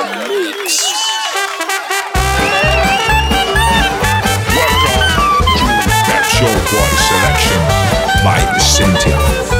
In the mix. That show boy selection by Essentia.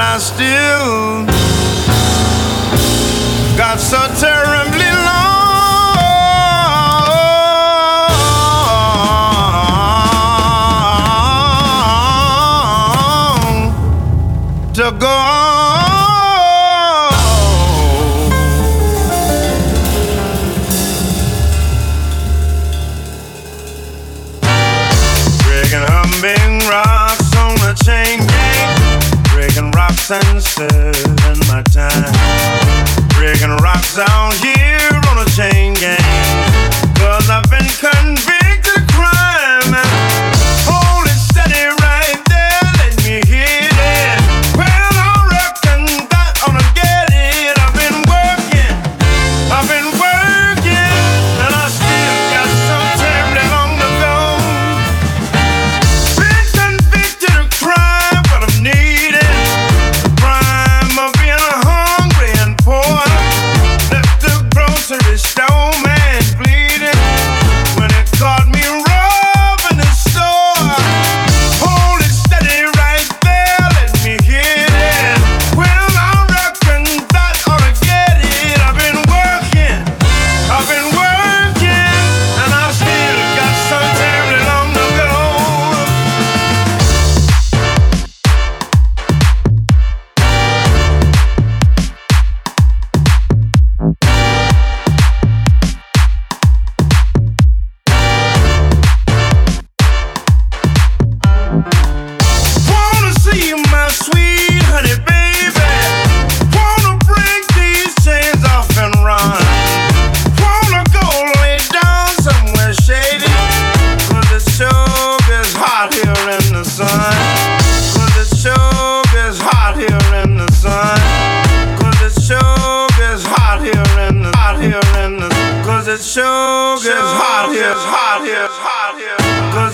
and I still got so terrible. serving my time. Breaking rocks down here.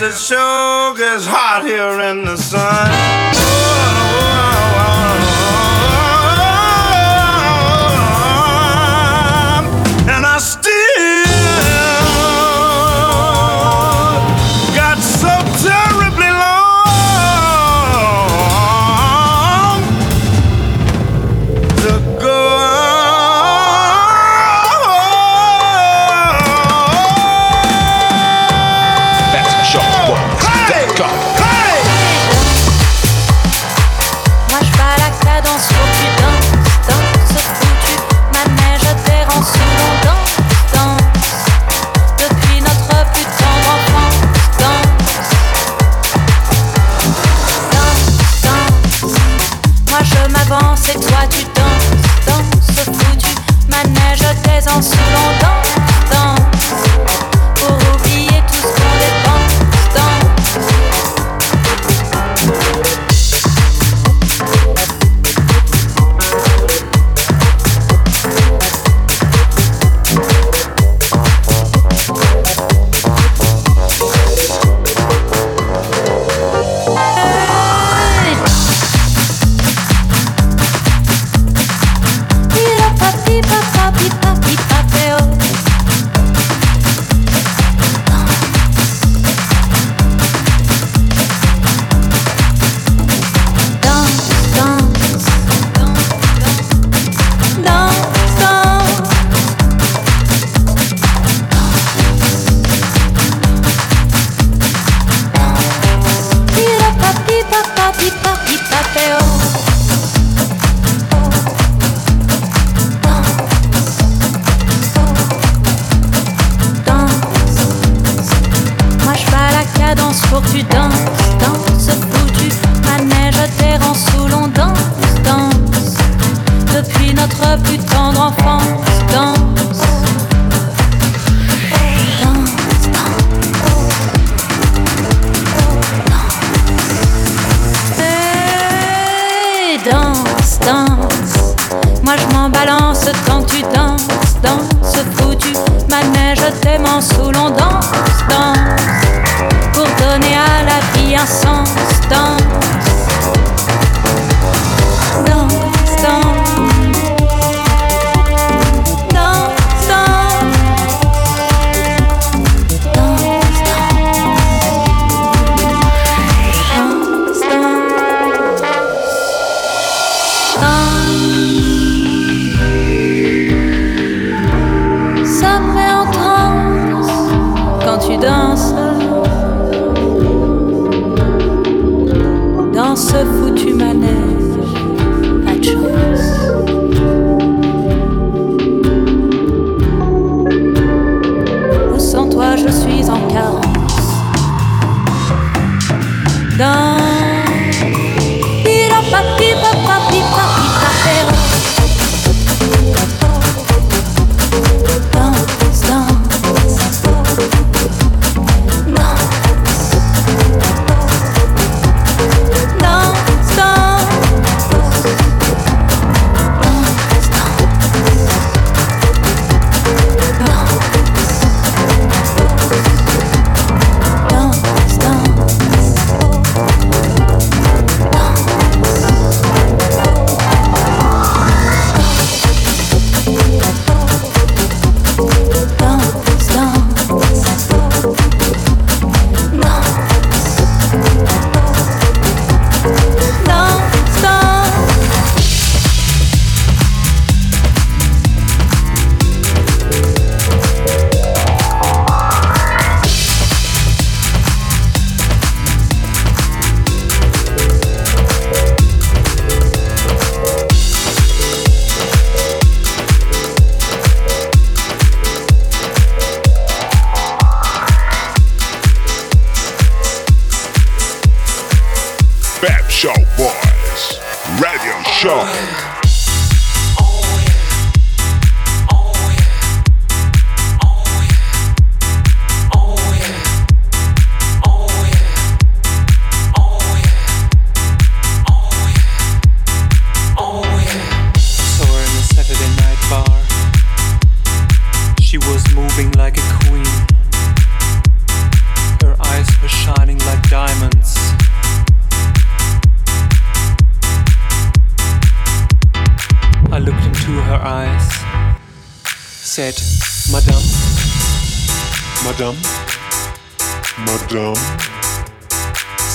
it sure gets hot here in the sun.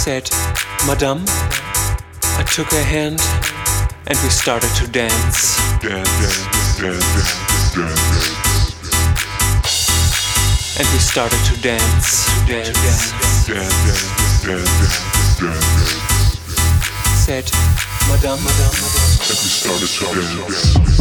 said, Madame. I took her hand and we started to dance. Dance, dance, dance, dance, And we started to dance, dance, dance, dance, dance, dance, Said, Madame, Madame, Madame. And we started to dance.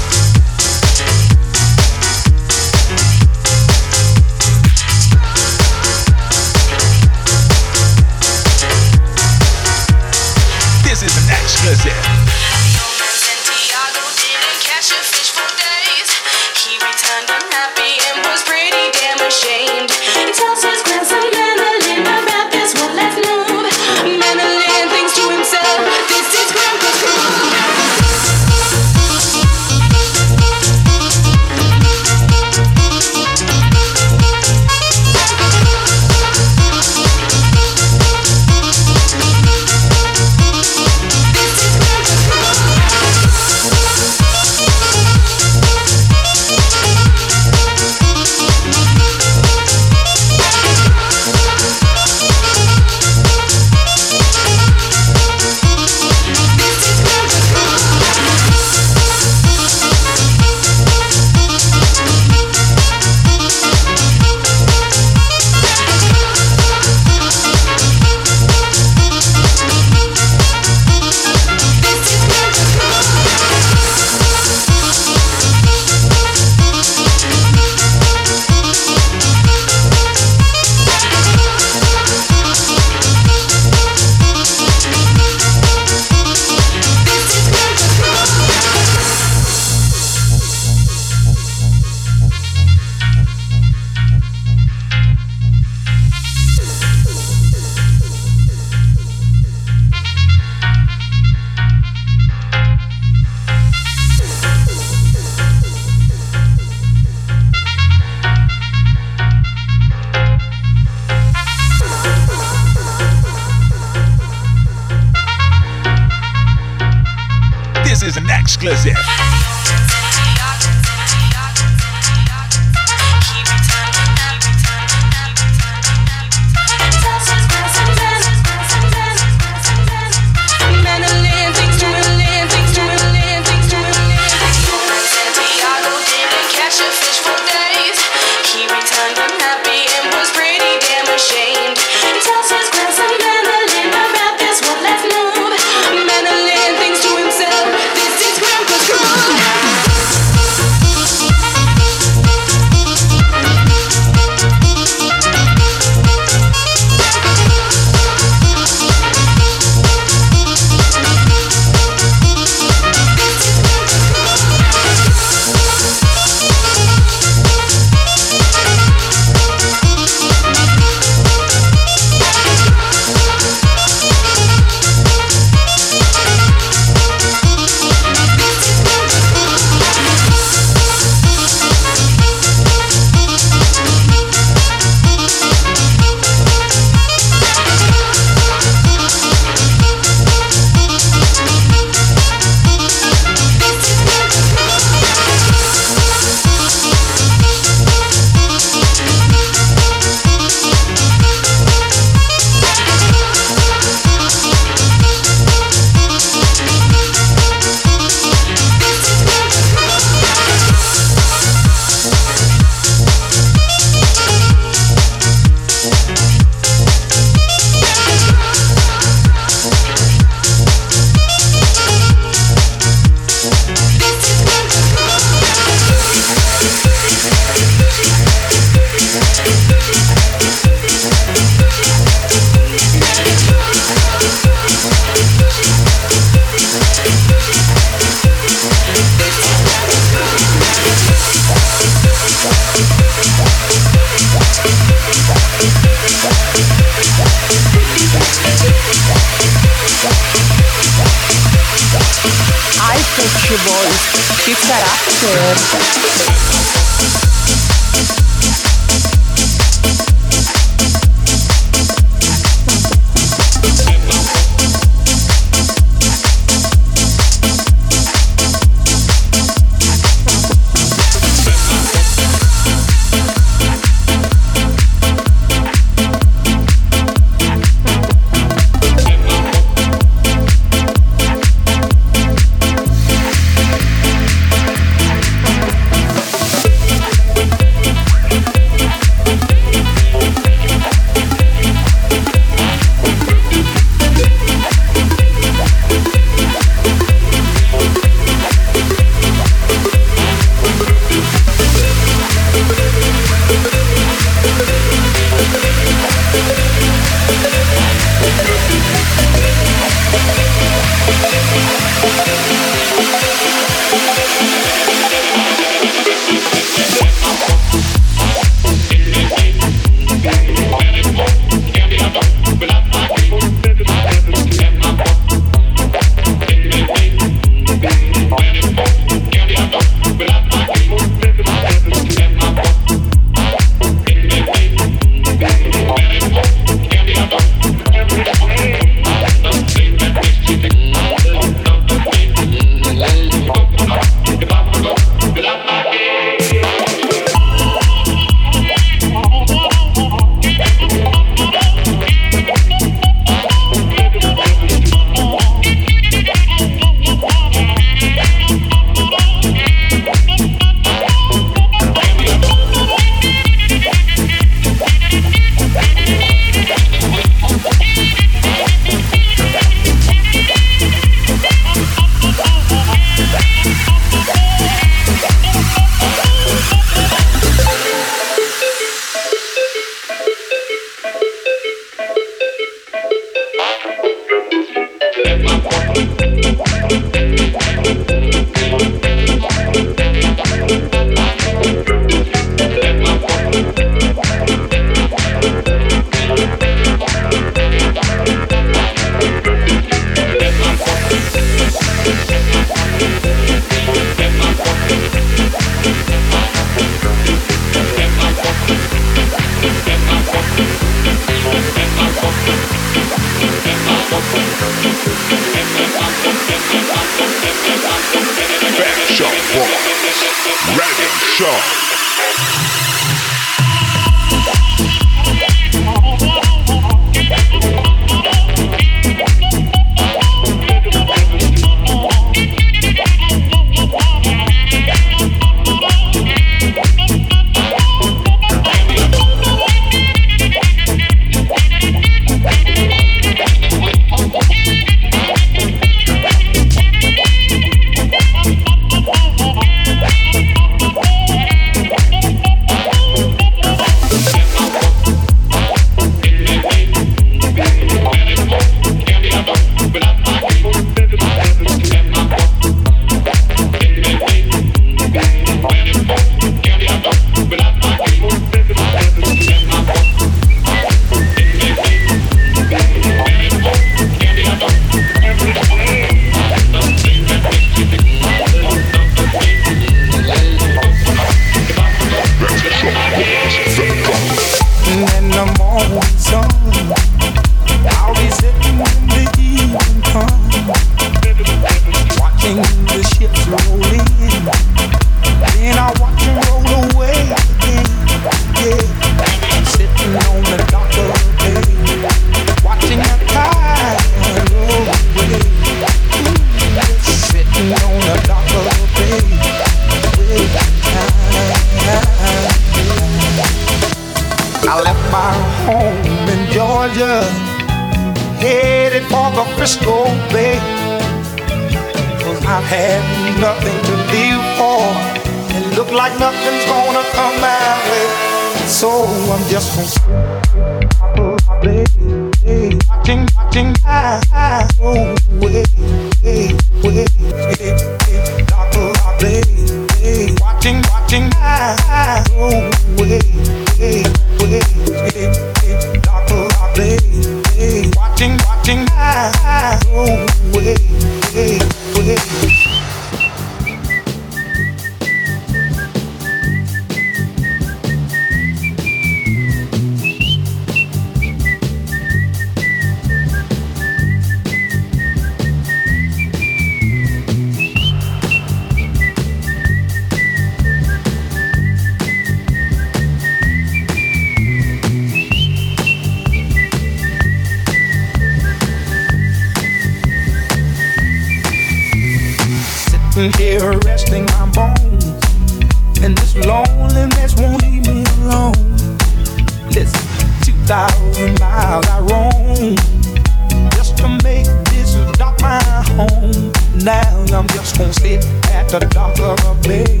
now I'm just gonna sit at the dock of a bay,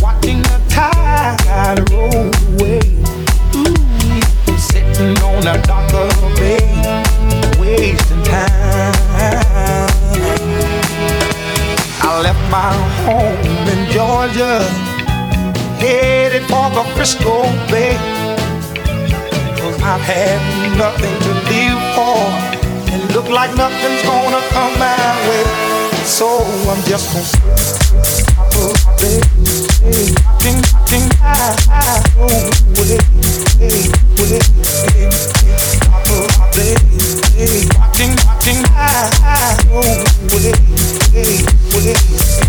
watching the tide roll away. Ooh, sitting on the dock of a bay, wasting time. I left my home in Georgia, headed for the Frisco Bay. I've had nothing to live for, and look like nothing's gonna come my way. So I'm just gonna play, think, think I, I know it, it, it, it. Play, think, think I, I know it, it, it.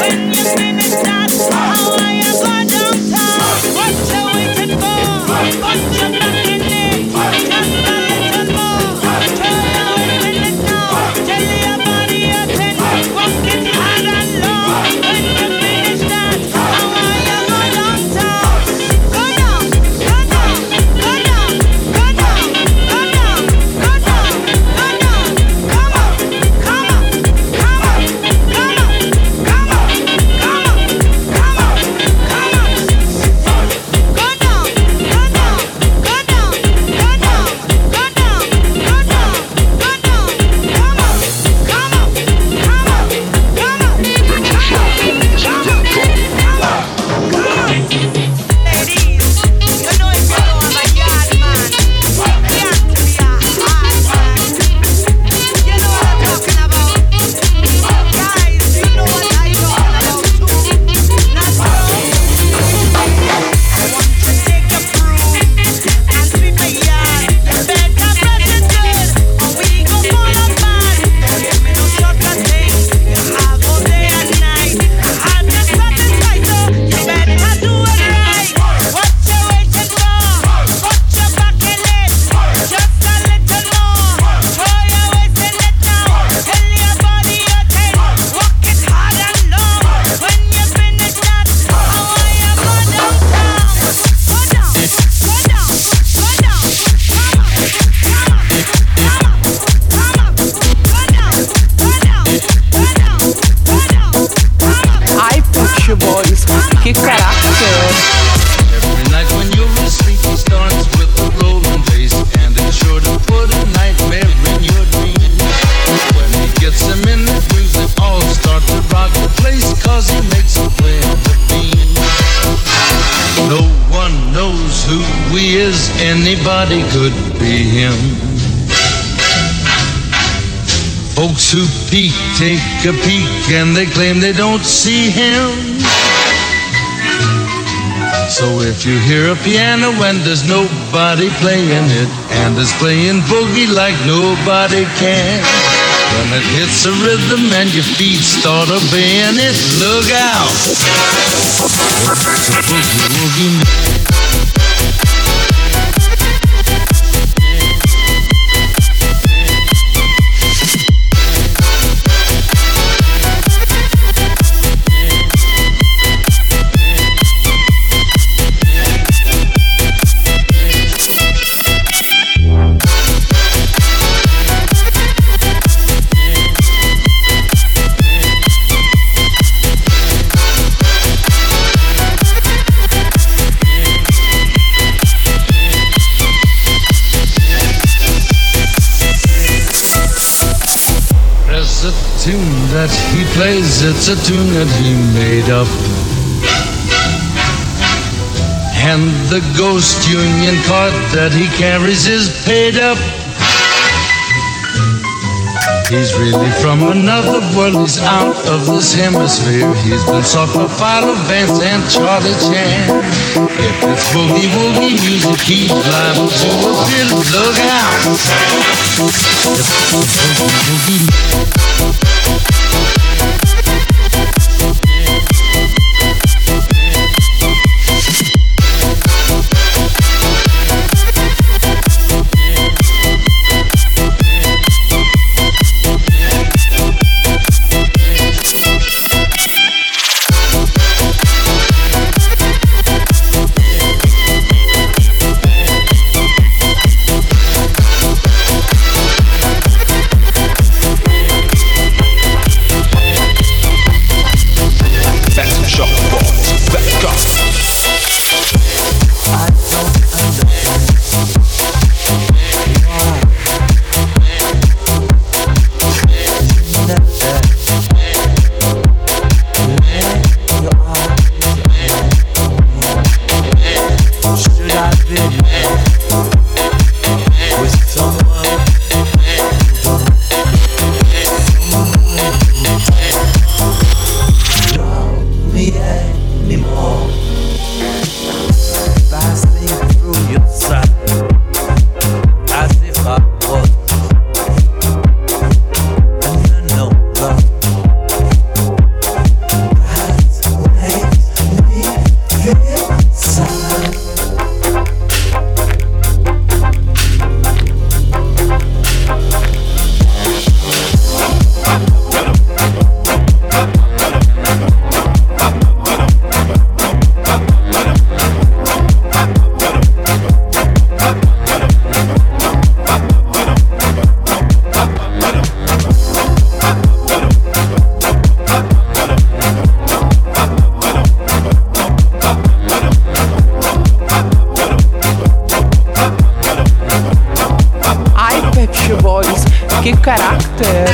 when you spin anybody could be him. Folks who peek take a peek and they claim they don't see him. So if you hear a piano and there's nobody playing it, and it's playing boogie like nobody can, when it hits a rhythm and your feet start obeying it, look out! It's a boogie woogie. plays, it's a tune that he made up. And the ghost union card that he carries is paid up. He's really from another world, he's out of this hemisphere. He's been taught by Philo Vance and Charlie Chan. If it's boogie woogie music, he's liable to a bit. Look out! If it's boogie. che carattere!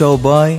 Entertain